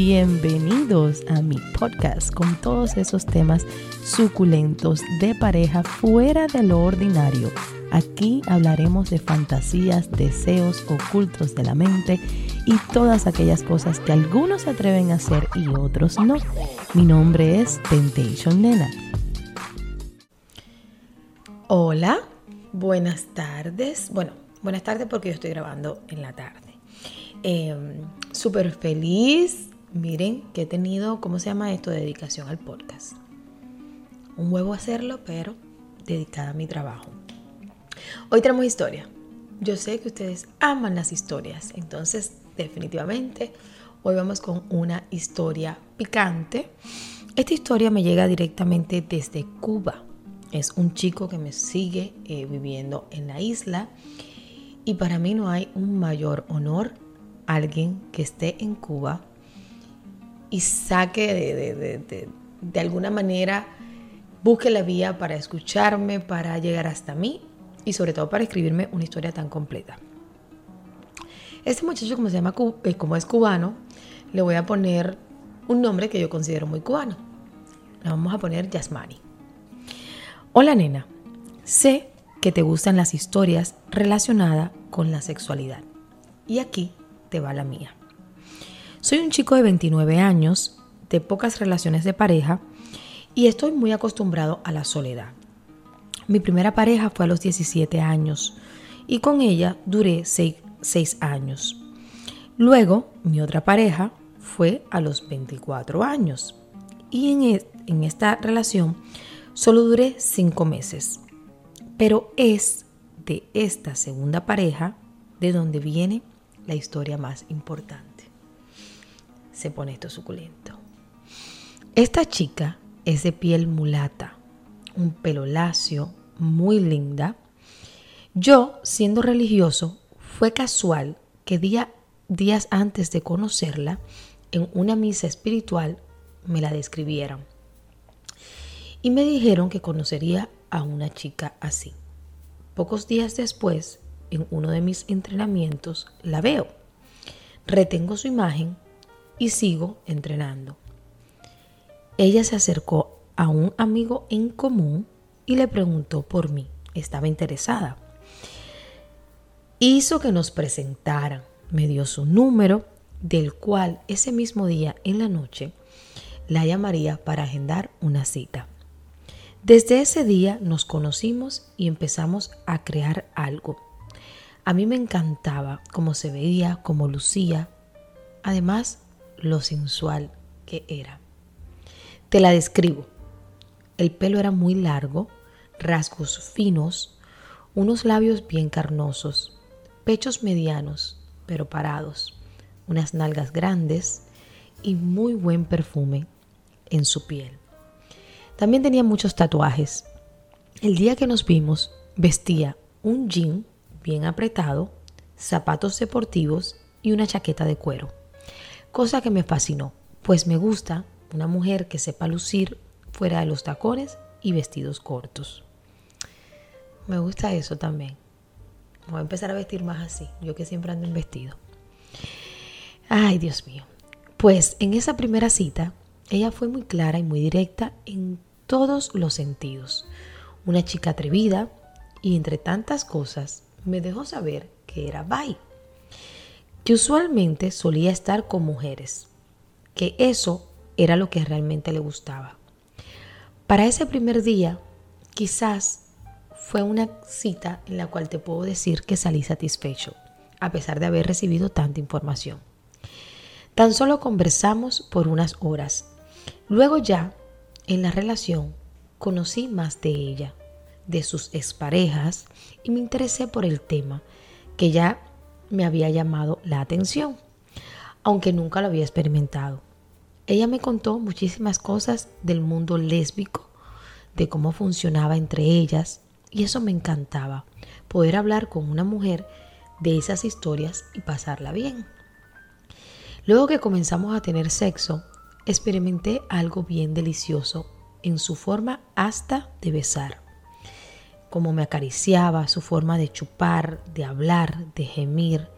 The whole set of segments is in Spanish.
Bienvenidos a mi podcast con todos esos temas suculentos de pareja fuera de lo ordinario. Aquí hablaremos de fantasías, deseos ocultos de la mente y todas aquellas cosas que algunos se atreven a hacer y otros no. Mi nombre es Temptation Nena. Hola, buenas tardes. Bueno, buenas tardes porque yo estoy grabando en la tarde. Em, súper feliz. Miren que he tenido, ¿cómo se llama esto? Dedicación al podcast. Un huevo hacerlo, pero dedicada a mi trabajo. Hoy tenemos historia. Yo sé que ustedes aman las historias, entonces definitivamente hoy vamos con una historia picante. Esta historia me llega directamente desde Cuba. Es un chico que me sigue eh, viviendo en la isla y para mí no hay un mayor honor alguien que esté en Cuba y saque de, alguna manera, busque la vía para escucharme, para llegar hasta mí y sobre todo para escribirme una historia tan completa. Este muchacho, como se llama, eh, como es cubano, le voy a poner un nombre que yo considero muy cubano. Le vamos a poner Yasmani. Hola nena, sé que te gustan las historias relacionadas con la sexualidad. Y aquí te va la mía. Soy un chico de 29 años, de pocas relaciones de pareja y estoy muy acostumbrado a la soledad. Mi primera pareja fue a los 17 años y con ella duré 6, años. Luego, mi otra pareja fue a los 24 años y en, e, en esta relación solo duré 5 meses. Pero es de esta segunda pareja de donde viene la historia más importante. Se pone esto suculento. Esta chica es de piel mulata, un pelo lacio, muy linda. Yo, siendo religioso, fue casual que días antes de conocerla, en una misa espiritual, me la describieron. Y me dijeron que conocería a una chica así. Pocos días después, en uno de mis entrenamientos la veo. Retengo su imagen y sigo entrenando. Ella se acercó a un amigo en común y le preguntó por mí. Estaba interesada. Hizo que nos presentaran. Me dio su número, del cual ese mismo día en la noche la llamaría para agendar una cita. Desde ese día nos conocimos y empezamos a crear algo a mí me encantaba cómo se veía, cómo lucía, además lo sensual que era. Te la describo. El pelo era muy largo, rasgos finos, unos labios bien carnosos, pechos medianos pero parados, unas nalgas grandes y muy buen perfume en su piel. También tenía muchos tatuajes. El día que nos vimos vestía un jean bien apretado, zapatos deportivos y una chaqueta de cuero. Cosa que me fascinó, pues me gusta una mujer que sepa lucir fuera de los tacones y vestidos cortos. Me gusta eso también. Voy a empezar a vestir más así, yo que siempre ando en vestido. Ay, Dios mío. Pues en esa primera cita, ella fue muy clara y muy directa en todos los sentidos. Una chica atrevida y entre tantas cosas me dejó saber que era bi, que usualmente solía estar con mujeres, que eso era lo que realmente le gustaba. Para ese primer día, quizás fue una cita en la cual te puedo decir que salí satisfecho, a pesar de haber recibido tanta información. Tan solo conversamos por unas horas. Luego ya, en la relación, conocí más de ella de sus exparejas y me interesé por el tema que ya me había llamado la atención, aunque nunca lo había experimentado. Ella me contó muchísimas cosas del mundo lésbico, de cómo funcionaba entre ellas, y eso me encantaba, poder hablar con una mujer de esas historias y pasarla bien. Luego que comenzamos a tener sexo, experimenté algo bien delicioso en su forma hasta de besar cómo me acariciaba, su forma de chupar, de hablar, de gemir.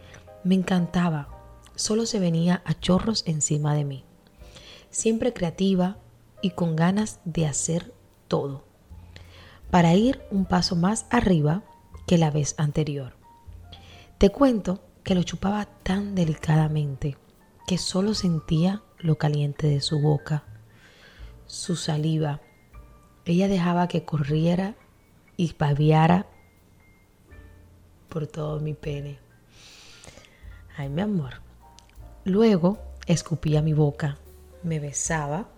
Me encantaba. Solo se venía a chorros encima de mí. siempre creativa y con ganas de hacer todo, para ir un paso más arriba que la vez anterior. Te cuento que lo chupaba tan delicadamente que solo sentía lo caliente de su boca, su saliva. Ella dejaba que corriera y babiara por todo mi pene. Ay, mi amor. Luego escupía mi boca, me besaba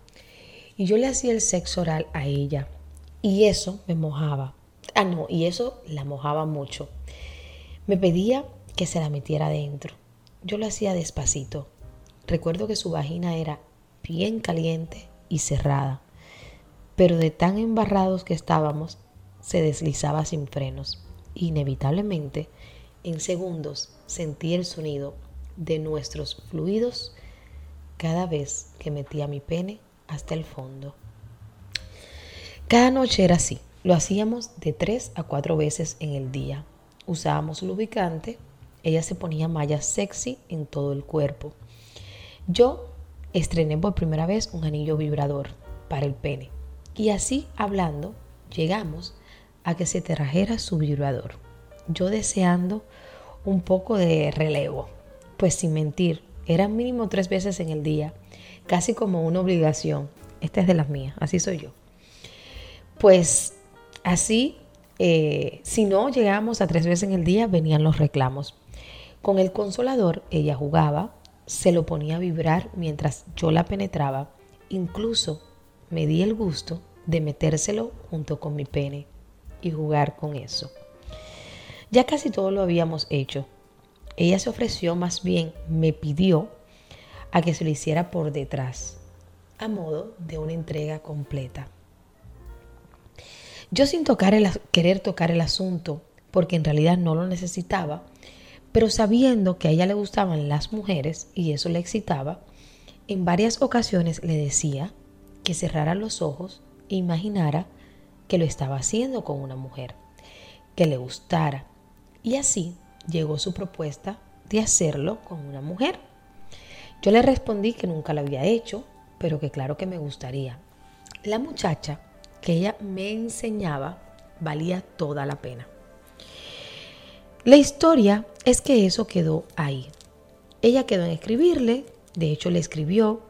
y yo le hacía el sexo oral a ella. Y eso me mojaba. Ah, no, y eso la mojaba mucho. Me pedía que se la metiera adentro. Yo lo hacía despacito. Recuerdo que su vagina era bien caliente y cerrada, pero de tan embarrados que estábamos, se deslizaba sin frenos. Inevitablemente, en segundos, sentí el sonido de nuestros fluidos cada vez que metía mi pene hasta el fondo. Cada noche era así. Lo hacíamos de tres a cuatro veces en el día. Usábamos lubricante. Ella se ponía mallas sexy en todo el cuerpo. Yo estrené por primera vez un anillo vibrador para el pene. Y así hablando, llegamos a que se trajera su vibrador. Yo deseando un poco de relevo. Pues sin mentir, eran mínimo tres veces en el día, casi como una obligación. Esta es de las mías, así soy yo. Pues así, eh, si no llegábamos a tres veces en el día, venían los reclamos. Con el consolador ella jugaba, se lo ponía a vibrar mientras yo la penetraba. Incluso me di el gusto de metérselo junto con mi pene y jugar con eso. Ya casi todo lo habíamos hecho. Ella se ofreció, más bien me pidió a que se lo hiciera por detrás, a modo de una entrega completa. Yo sin tocar el, querer tocar el asunto, porque en realidad no lo necesitaba, pero sabiendo que a ella le gustaban las mujeres y eso le excitaba, en varias ocasiones le decía que cerrara los ojos e imaginara que lo estaba haciendo con una mujer, que le gustara. Y así llegó su propuesta de hacerlo con una mujer. Yo le respondí que nunca lo había hecho, pero que claro que me gustaría. La muchacha que ella me enseñaba valía toda la pena. La historia es que eso quedó ahí. Ella quedó en escribirle, de hecho le escribió,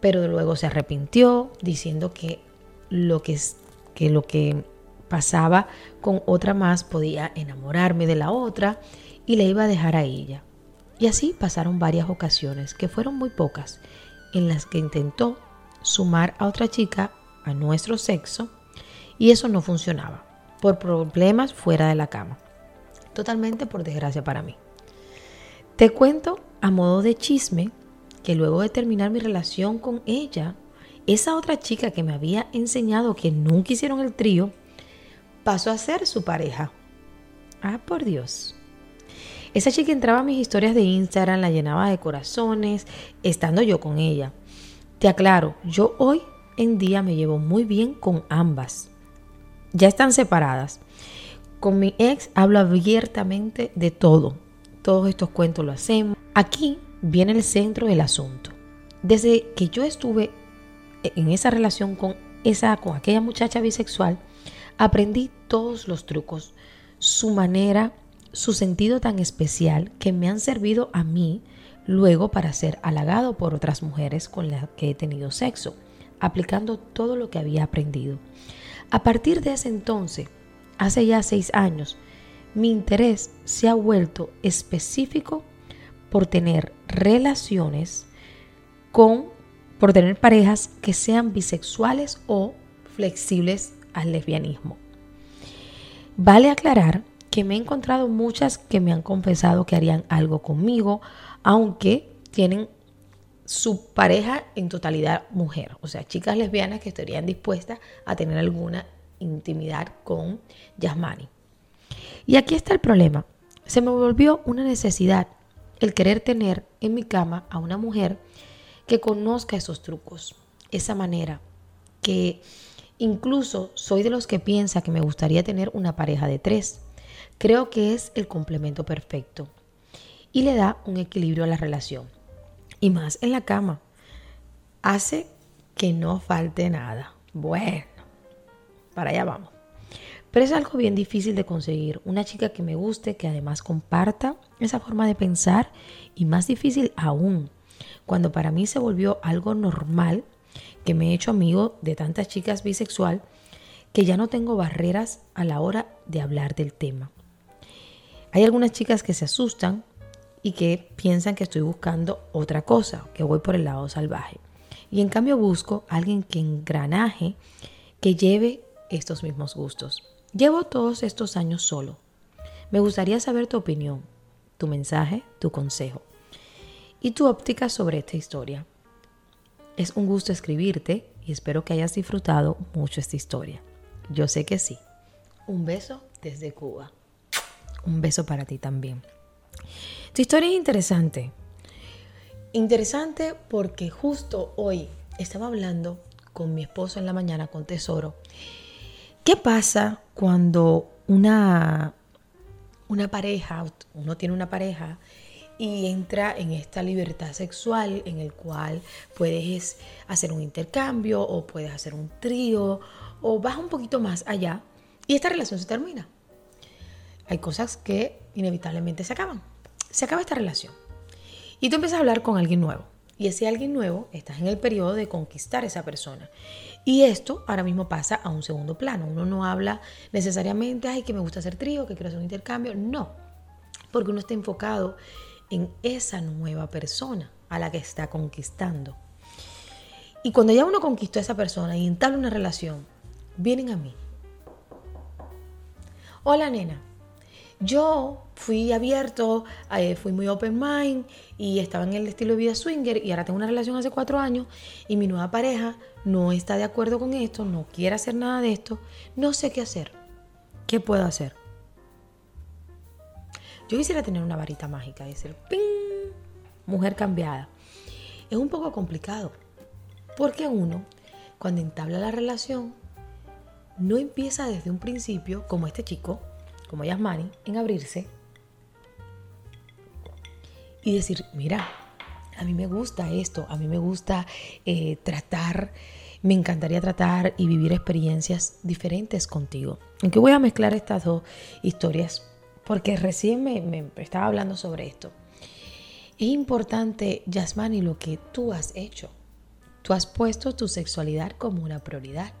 pero luego se arrepintió diciendo que lo que, que, lo que pasaba con otra más podía enamorarme de la otra y le iba a dejar a ella. Y así pasaron varias ocasiones, que fueron muy pocas, en las que intentó sumar a otra chica a nuestro sexo y eso no funcionaba por problemas fuera de la cama. Totalmente por desgracia para mí. Te cuento a modo de chisme que luego de terminar mi relación con ella, esa otra chica que me había enseñado que nunca hicieron el trío, pasó a ser su pareja. Ah, por Dios. Esa chica entraba a mis historias de Instagram, la llenaba de corazones, estando yo con ella. Te aclaro, yo hoy en día me llevo muy bien con ambas. Ya están separadas. Con mi ex hablo abiertamente de todo. Todos estos cuentos lo hacemos. Aquí viene el centro del asunto. Desde que yo estuve en esa relación con esa con aquella muchacha bisexual, aprendí todos los trucos, su manera, su sentido tan especial que me han servido a mí luego para ser halagado por otras mujeres con las que he tenido sexo aplicando todo lo que había aprendido. A partir de ese entonces, hace ya seis años, mi interés se ha vuelto específico por tener relaciones con, por tener parejas que sean bisexuales o flexibles al lesbianismo. Vale aclarar que me he encontrado muchas que me han confesado que harían algo conmigo, aunque tienen su pareja en totalidad mujer, o sea, chicas lesbianas que estarían dispuestas a tener alguna intimidad con Yasmani. Y aquí está el problema. Se me volvió una necesidad el querer tener en mi cama a una mujer que conozca esos trucos, esa manera, que incluso soy de los que piensa que me gustaría tener una pareja de tres. Creo que es el complemento perfecto y le da un equilibrio a la relación y más en la cama. Hace que no falte nada. Bueno, para allá vamos. Pero es algo bien difícil de conseguir. Una chica que me guste, que además comparta esa forma de pensar y más difícil aún, cuando para mí se volvió algo normal que me he hecho amigo de tantas chicas bisexual que ya no tengo barreras a la hora de hablar del tema. Hay algunas chicas que se asustan y que piensan que estoy buscando otra cosa, que voy por el lado salvaje. Y en cambio busco a alguien que engranaje, que lleve estos mismos gustos. Llevo todos estos años solo. Me gustaría saber tu opinión, tu mensaje, tu consejo y tu óptica sobre esta historia. Es un gusto escribirte y espero que hayas disfrutado mucho esta historia. Yo sé que sí. Un beso desde Cuba. Un beso para ti también. Tu historia es interesante. Interesante porque justo hoy estaba hablando con mi esposo en la mañana, con Tesoro, ¿Qué pasa cuando una, una pareja, uno tiene una pareja y entra en esta libertad sexual en el cual puedes hacer un intercambio o puedes hacer un trío o vas un poquito más allá y esta relación se termina? Hay cosas que inevitablemente se acaban. Se acaba esta relación. Y tú empiezas a hablar con alguien nuevo. Y ese alguien nuevo, estás en el periodo de conquistar a esa persona. Y esto ahora mismo pasa a un segundo plano. Uno no habla necesariamente, ay, que me gusta hacer trío, que quiero hacer un intercambio. No, porque uno está enfocado en esa nueva persona a la que está conquistando. Y cuando ya uno conquistó a esa persona y entabla una relación, vienen a mí. Hola nena, yo fui abierto, eh, fui muy open mind y estaba en el estilo de vida swinger y ahora tengo una relación hace cuatro años y mi nueva pareja no está de acuerdo con esto, no quiere hacer nada de esto, no sé qué hacer. ¿Qué puedo hacer? Yo quisiera tener una varita mágica y decir, ¡ping! Mujer cambiada. Es un poco complicado porque uno, cuando entabla la relación, no empieza desde un principio, como este chico, como Yasmani, en abrirse y decir, mira, a mí me gusta esto, a mí me gusta eh, tratar, me encantaría tratar y vivir experiencias diferentes contigo. Aunque voy a mezclar estas dos historias, porque recién me, estaba hablando sobre esto. Es importante, Yasmani, lo que tú has hecho. Tú has puesto tu sexualidad como una prioridad.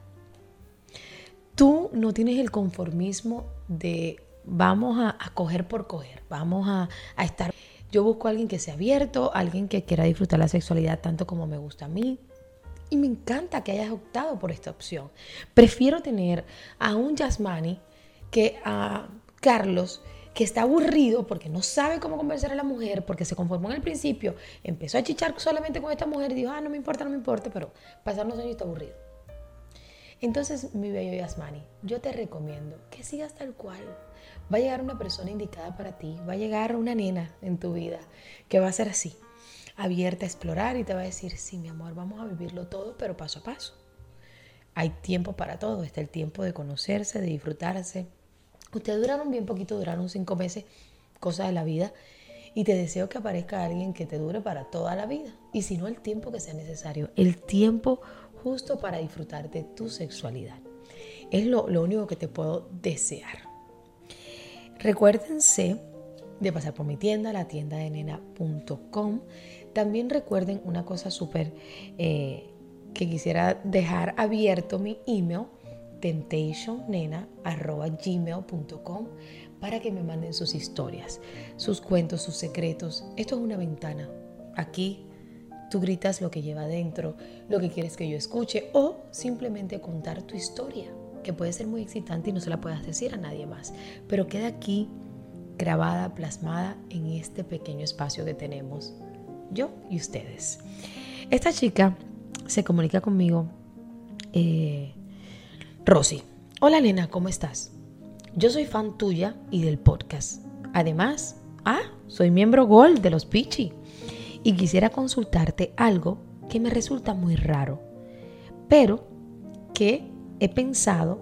Tú no tienes el conformismo de vamos a, coger por coger, vamos a, a estar... Yo busco a alguien que sea abierto, alguien que quiera disfrutar la sexualidad tanto como me gusta a mí. Y me encanta que hayas optado por esta opción. Prefiero tener a un Yasmani que a Carlos, que está aburrido porque no sabe cómo convencer a la mujer, porque se conformó en el principio, empezó a chichar solamente con esta mujer y dijo, ah, no me importa, no me importa, pero pasar años está aburrido. Entonces, mi bello Yasmani, yo te recomiendo que sigas tal cual. Va a llegar una persona indicada para ti, va a llegar una nena en tu vida que va a ser así, abierta a explorar y te va a decir, sí, mi amor, vamos a vivirlo todo, pero paso a paso. Hay tiempo para todo, está el tiempo de conocerse, de disfrutarse. Ustedes duraron bien poquito, duraron cinco meses, cosas de la vida, y te deseo que aparezca alguien que te dure para toda la vida, y si no el tiempo que sea necesario, el tiempo justo para disfrutar de tu sexualidad. Es lo, único que te puedo desear. Recuérdense de pasar por mi tienda, la tienda de. También recuerden una cosa súper eh, que quisiera dejar abierto mi email, temptationnena.gmail.com para que me manden sus historias, sus cuentos, sus secretos. Esto es una ventana. Aquí Tú gritas lo que lleva dentro, lo que quieres que yo escuche o simplemente contar tu historia, que puede ser muy excitante y no se la puedas decir a nadie más, pero queda aquí grabada, plasmada en este pequeño espacio que tenemos, yo y ustedes. Esta chica se comunica conmigo, eh, Rosy. Hola Lena, ¿cómo estás? Yo soy fan tuya y del podcast. Además, ah, soy miembro Gold de los Pichi y quisiera consultarte algo que me resulta muy raro, pero que he pensado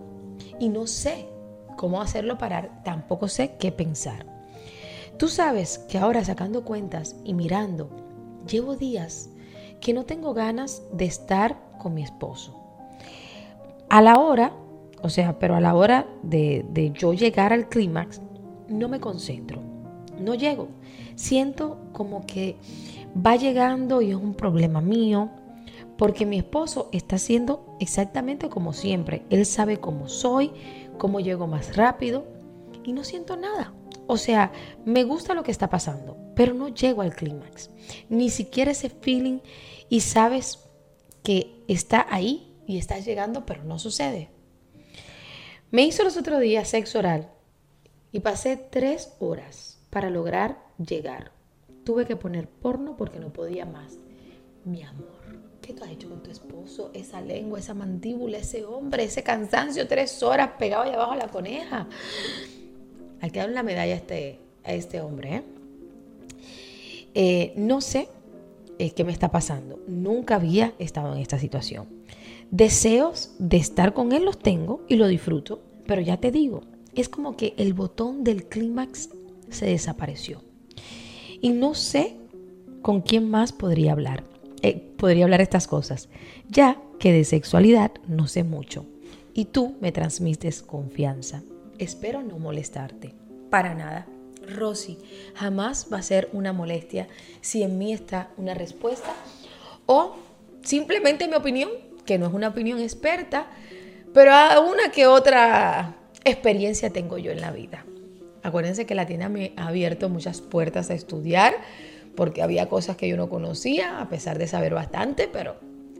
y no sé cómo hacerlo parar, tampoco sé qué pensar. Tú sabes que ahora sacando cuentas y mirando, llevo días que no tengo ganas de estar con mi esposo. A la hora, o sea, pero a la hora de, de yo llegar al clímax, no me concentro, no llego. Siento como que va llegando y es un problema mío, porque mi esposo está haciendo exactamente como siempre. Él sabe cómo soy, cómo llego más rápido y no siento nada. O sea, me gusta lo que está pasando, pero no llego al clímax. Ni siquiera ese feeling y sabes que está ahí y está llegando, pero no sucede. Me hizo los otros días sexo oral y pasé tres horas para lograr llegar. Tuve que poner porno porque no podía más. Mi amor, ¿qué tú has hecho con tu esposo? Esa lengua, esa mandíbula, ese hombre, ese cansancio, tres horas pegado ahí abajo a la coneja. Hay que darle una medalla a este, a este hombre. ¿eh? Eh, no sé eh, qué me está pasando. Nunca había estado en esta situación. Deseos de estar con él los tengo y lo disfruto, pero ya te digo, es como que el botón del clímax se desapareció. Y no sé con quién más podría hablar. podría hablar estas cosas, ya que de sexualidad no sé mucho. Y tú me transmites confianza. Espero no molestarte. Para nada. Rosy, jamás va a ser una molestia si en mí está una respuesta o simplemente mi opinión, que no es una opinión experta, pero una que otra experiencia tengo yo en la vida. Acuérdense que la tienda me ha abierto muchas puertas a estudiar porque había cosas que yo no conocía, a pesar de saber bastante, pero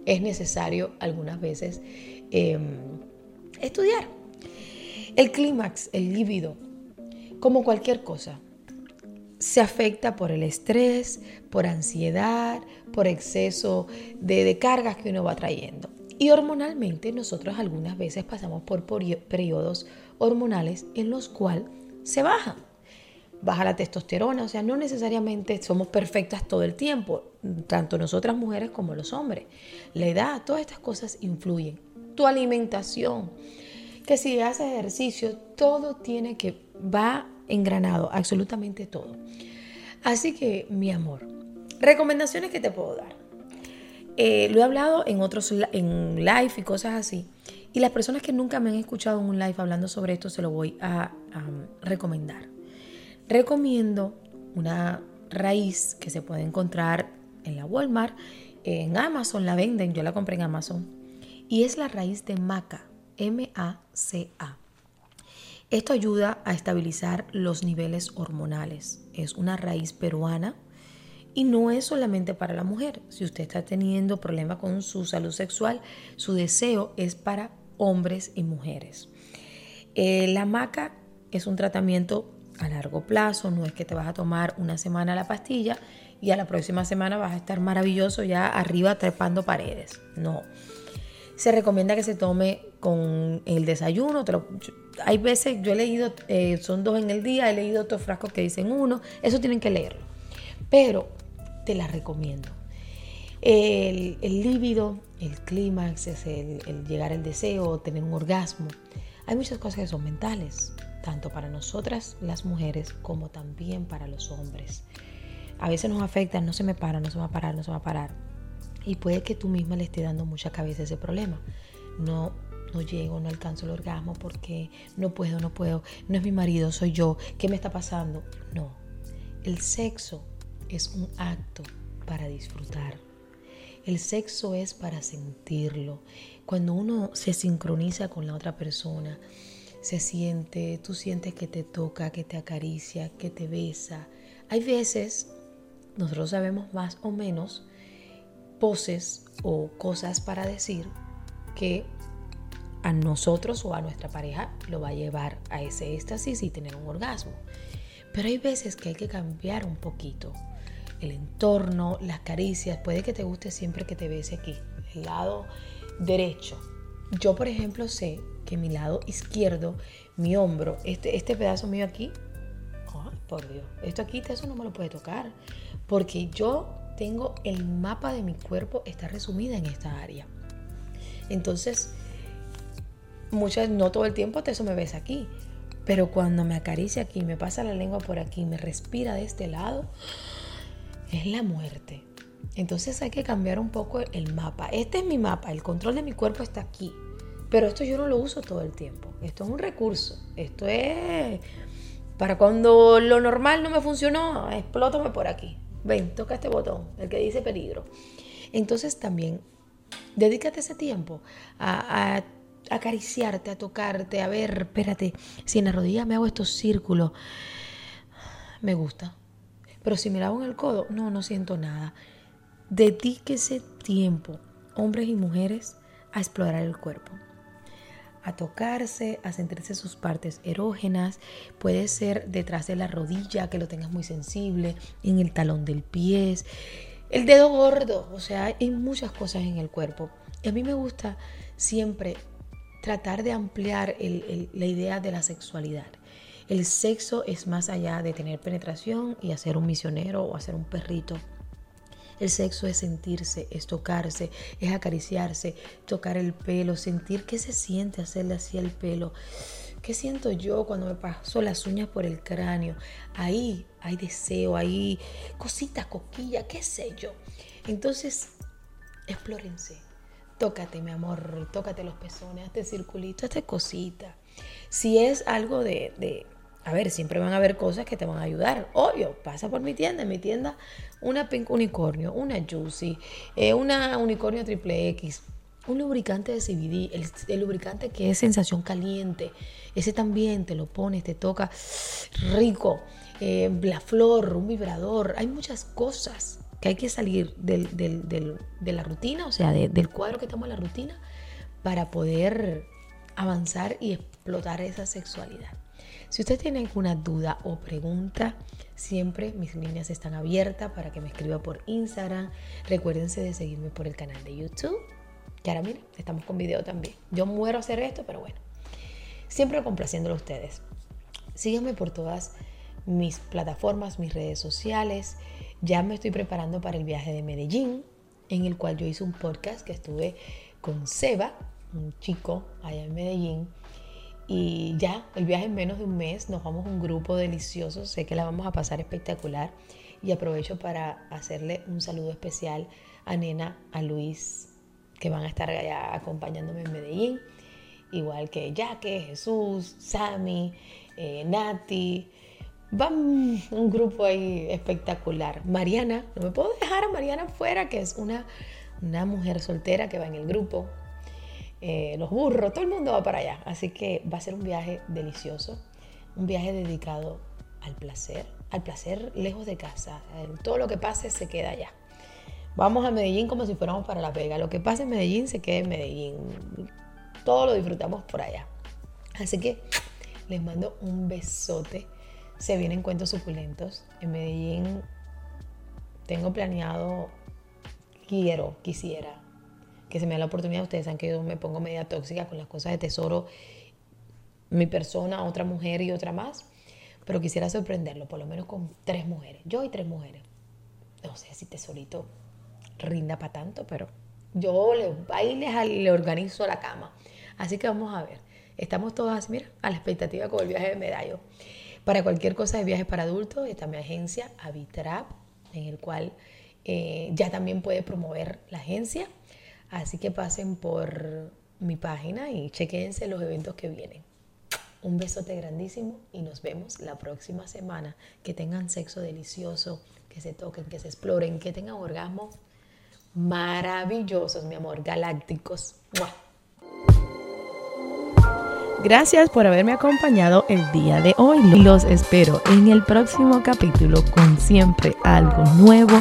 es necesario algunas veces em, estudiar. El clímax, el líbido, como cualquier cosa, se afecta por el estrés, por ansiedad, por exceso de, cargas que uno va trayendo. Y hormonalmente nosotros algunas veces pasamos por periodos hormonales en los cuales se baja. Baja la testosterona, o sea, no necesariamente somos perfectas todo el tiempo, tanto nosotras mujeres como los hombres. La edad, todas estas cosas influyen. Tu alimentación, que si haces ejercicio, todo tiene que, va engranado, absolutamente todo. Así que, mi amor, recomendaciones que te puedo dar. Eh, lo he hablado en otros, en live y cosas así. Y las personas que nunca me han escuchado en un live hablando sobre esto, se lo voy a, recomendar. Recomiendo una raíz que se puede encontrar en la Walmart, en Amazon la venden, yo la compré en Amazon, y es la raíz de maca. MACA. Esto ayuda a estabilizar los niveles hormonales. Es una raíz peruana y no es solamente para la mujer. Si usted está teniendo problemas con su salud sexual, su deseo es para hombres y mujeres. Eh, la maca es un tratamiento a largo plazo, no es que te vas a tomar una semana la pastilla y a la próxima semana vas a estar maravilloso ya arriba trepando paredes. No. Se recomienda que se tome con el desayuno. hay veces, yo he leído, eh, son dos en el día, he leído otros frascos que dicen uno, eso tienen que leerlo. Pero te la recomiendo. El, el líbido, el clímax, el, el llegar al deseo, tener un orgasmo. Hay muchas cosas que son mentales, tanto para nosotras las mujeres como también para los hombres. A veces nos afecta, no se me para, no se va a parar, no se va a parar. Y puede que tú misma le esté dando mucha cabeza ese problema. No no llego, no alcanzo el orgasmo porque no puedo, no puedo, no es mi marido, soy yo, ¿qué me está pasando? No, el sexo es un acto para disfrutar. El sexo es para sentirlo. Cuando uno se sincroniza con la otra persona, se siente, tú sientes que te toca, que te acaricia, que te besa. Hay veces, nosotros sabemos más o menos poses o cosas para decir que a nosotros o a nuestra pareja lo va a llevar a ese éxtasis y tener un orgasmo. Pero hay veces que hay que cambiar un poquito el entorno, las caricias. Puede que te guste siempre que te bese aquí, el lado derecho. Yo, por ejemplo, sé que mi lado izquierdo, mi hombro, este, este pedazo mío aquí, por Dios, esto aquí, eso no me lo puede tocar. Porque yo tengo el mapa de mi cuerpo, está resumida en esta área. Entonces, muchas, no todo el tiempo eso me ves aquí, pero cuando me acaricia aquí, me pasa la lengua por aquí, me respira de este lado, es la muerte. Entonces hay que cambiar un poco el mapa. Este es mi mapa, el control de mi cuerpo está aquí. Pero esto yo no lo uso todo el tiempo. Esto es un recurso. Esto es para cuando lo normal no me funcionó, explótame por aquí. Ven, toca este botón, el que dice peligro. Entonces también, dedícate ese tiempo a, acariciarte, a tocarte, a ver, espérate, si en la rodilla me hago estos círculos, me gusta. Pero si me lavo en el codo, no, no siento nada. Dedíquese tiempo, hombres y mujeres, a explorar el cuerpo a tocarse, a sentirse sus partes erógenas. Puede ser detrás de la rodilla, que lo tengas muy sensible, en el talón del pie, el dedo gordo. O sea, hay muchas cosas en el cuerpo. Y a mí me gusta siempre tratar de ampliar la idea de la sexualidad. El sexo es más allá de tener penetración y hacer un misionero o hacer un perrito el sexo es sentirse, es tocarse, es acariciarse, tocar el pelo, sentir qué se siente hacerle así el pelo. ¿Qué siento yo cuando me paso las uñas por el cráneo? Ahí hay deseo, hay cositas, coquillas, qué sé yo. Entonces, explórense. Tócate, mi amor, tócate los pezones, este circulito, esta cosita. Si es algo de a ver, siempre van a haber cosas que te van a ayudar. Obvio, pasa por mi tienda. En mi tienda, una Pink Unicornio, una Juicy, eh, una Unicornio Triple X, un lubricante de CBD, el, lubricante que es sensación caliente. Ese también te lo pones, te toca rico. Eh, la flor, un vibrador. Hay muchas cosas que hay que salir de la rutina, o sea, del cuadro que estamos en la rutina, para poder avanzar y explotar esa sexualidad. Si usted tiene alguna duda o pregunta, siempre mis líneas están abiertas para que me escriba por Instagram. Recuérdense de seguirme por el canal de YouTube. Y ahora miren, estamos con video también. Yo muero hacer esto, pero bueno. Siempre complaciéndolo a ustedes. Síganme por todas mis plataformas, mis redes sociales. Ya me estoy preparando para el viaje de Medellín, en el cual yo hice un podcast que estuve con Seba, un chico allá en Medellín, y ya, el viaje en menos de un mes, nos vamos a un grupo delicioso, sé que la vamos a pasar espectacular y aprovecho para hacerle un saludo especial a Nena, a Luis, que van a estar acompañándome en Medellín, igual que Jaque, Jesús, Sammy, eh, Nati, van un grupo ahí espectacular. Mariana, no me puedo dejar a Mariana fuera, que es una, una mujer soltera que va en el grupo, eh, los burros, todo el mundo va para allá. Así que va a ser un viaje delicioso, un viaje dedicado al placer, al placer lejos de casa. Todo lo que pase se queda allá. Vamos a Medellín como si fuéramos para La Vega. Lo que pase en Medellín se queda en Medellín. Todo lo disfrutamos por allá. Así que les mando un besote. Se vienen cuentos suculentos. En Medellín tengo planeado, quiero, quisiera que se me da la oportunidad. Ustedes saben que yo me pongo media tóxica con las cosas de tesoro, mi persona, otra mujer y otra más. Pero quisiera sorprenderlo, por lo menos con tres mujeres. Yo y tres mujeres. No sé si tesorito rinda para tanto, pero yo le, ahí le organizo la cama. Así que vamos a ver. Estamos todos así, mira, a la expectativa con el viaje de medallo. Para cualquier cosa de viajes para adultos, está mi agencia Avitrap, en el cual eh, ya también puede promover la agencia Así que pasen por mi página y chequense los eventos que vienen. Un besote grandísimo y nos vemos la próxima semana. Que tengan sexo delicioso, que se toquen, que se exploren, que tengan orgasmos maravillosos, mi amor, galácticos. Gracias por haberme acompañado el día de hoy. Los espero en el próximo capítulo con siempre algo nuevo